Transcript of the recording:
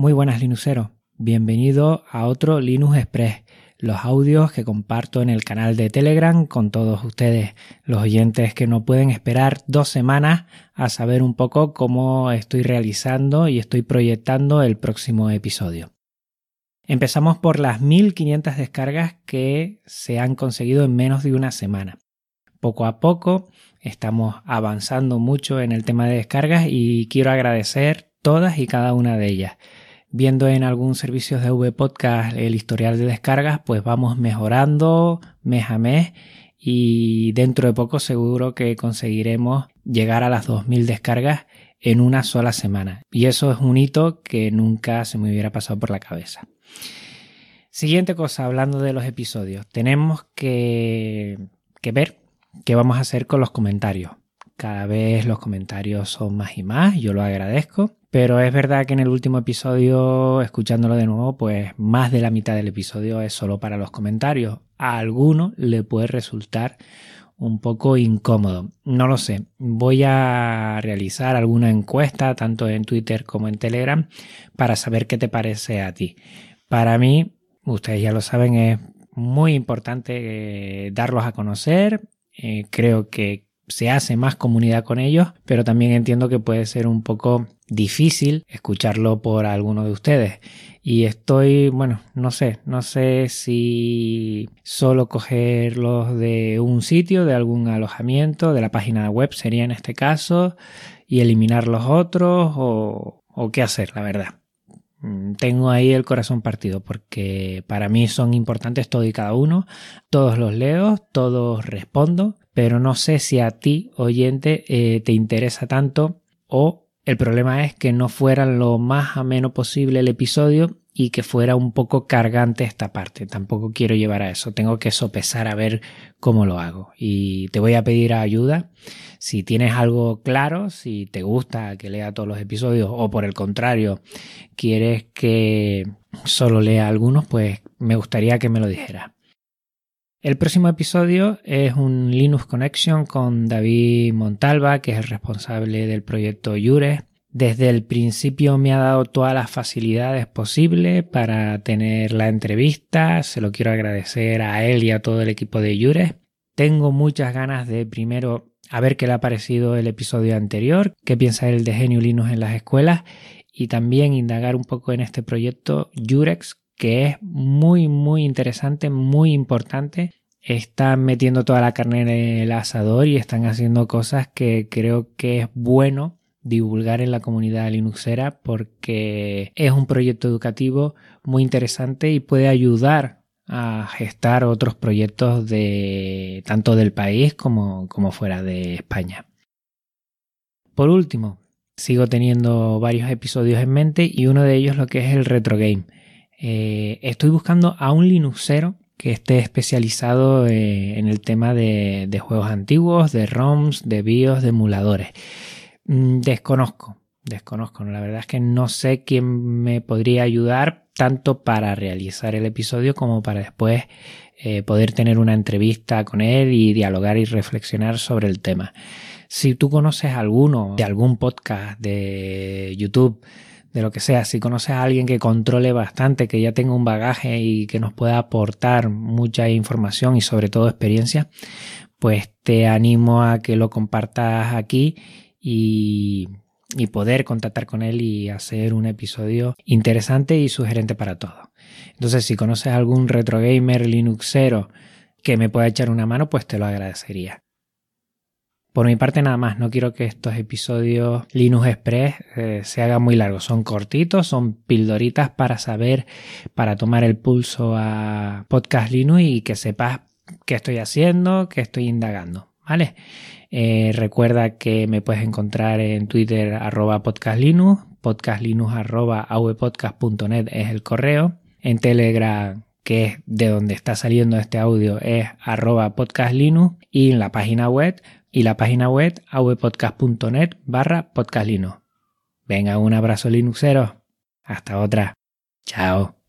Muy buenas Linuxeros, bienvenido a otro Linux Express, los audios que comparto en el canal de Telegram con todos ustedes, los oyentes que no pueden esperar dos semanas a saber un poco cómo estoy realizando y estoy proyectando el próximo episodio. Empezamos por las 1500 descargas que se han conseguido en menos de una semana. Poco a poco estamos avanzando mucho en el tema de descargas y quiero agradecer todas y cada una de ellas. Viendo en algún servicio de V Podcast el historial de descargas, pues vamos mejorando mes a mes y dentro de poco seguro que conseguiremos llegar a las 2000 descargas en una sola semana. Y eso es un hito que nunca se me hubiera pasado por la cabeza. Siguiente cosa, hablando de los episodios, tenemos que, que ver qué vamos a hacer con los comentarios. Cada vez los comentarios son más y más, yo lo agradezco, pero es verdad que en el último episodio, escuchándolo de nuevo, pues más de la mitad del episodio es solo para los comentarios. A alguno le puede resultar un poco incómodo. No lo sé. Voy a realizar alguna encuesta, tanto en Twitter como en Telegram, para saber qué te parece a ti. Para mí, ustedes ya lo saben, es muy importante eh, darlos a conocer. Eh, creo que se hace más comunidad con ellos, pero también entiendo que puede ser un poco difícil escucharlo por alguno de ustedes. Y estoy, bueno, no sé, no sé si solo cogerlos de un sitio, de algún alojamiento, de la página web sería en este caso, y eliminar los otros o, o qué hacer, la verdad. Mm, tengo ahí el corazón partido porque para mí son importantes todo y cada uno. Todos los leo, todos respondo, pero no sé si a ti, oyente, eh, te interesa tanto o el problema es que no fuera lo más ameno posible el episodio y que fuera un poco cargante esta parte. Tampoco quiero llevar a eso. Tengo que sopesar a ver cómo lo hago. Y te voy a pedir ayuda. Si tienes algo claro, si te gusta que lea todos los episodios o por el contrario, quieres que solo lea algunos, pues me gustaría que me lo dijeras. El próximo episodio es un Linux Connection con David Montalva, que es el responsable del proyecto Jure. Desde el principio me ha dado todas las facilidades posibles para tener la entrevista. Se lo quiero agradecer a él y a todo el equipo de Jure. Tengo muchas ganas de primero a ver qué le ha parecido el episodio anterior, qué piensa él de Genio Linux en las escuelas y también indagar un poco en este proyecto Jurex que es muy, muy interesante, muy importante. Están metiendo toda la carne en el asador y están haciendo cosas que creo que es bueno divulgar en la comunidad linuxera porque es un proyecto educativo muy interesante y puede ayudar a gestar otros proyectos de tanto del país como, como fuera de España. Por último, sigo teniendo varios episodios en mente y uno de ellos lo que es el retro game. Eh, estoy buscando a un Linuxero que esté especializado eh, en el tema de, juegos antiguos, de ROMs, de BIOS, de emuladores. Mm, desconozco, desconozco. La verdad es que no sé quién me podría ayudar tanto para realizar el episodio como para después eh, poder tener una entrevista con él y dialogar y reflexionar sobre el tema. Si tú conoces alguno de algún podcast de YouTube, de lo que sea, si conoces a alguien que controle bastante, que ya tenga un bagaje y que nos pueda aportar mucha información y sobre todo experiencia, pues te animo a que lo compartas aquí y, poder contactar con él y hacer un episodio interesante y sugerente para todos. Entonces, si conoces a algún retro gamer linuxero que me pueda echar una mano, pues te lo agradecería. Por mi parte nada más, no quiero que estos episodios Linux Express eh, se hagan muy largos, son cortitos, son pildoritas para saber, para tomar el pulso a Podcast Linux y que sepas qué estoy haciendo, qué estoy indagando, ¿vale? Eh, recuerda que me puedes encontrar en Twitter arroba podcastlinux, podcastlinux arroba es el correo, en Telegram que es de donde está saliendo este audio, es arroba podcastlinux y en la página web y la página web avpodcast.net barra podcastlino. Venga, un abrazo Linuxero. Hasta otra. Chao.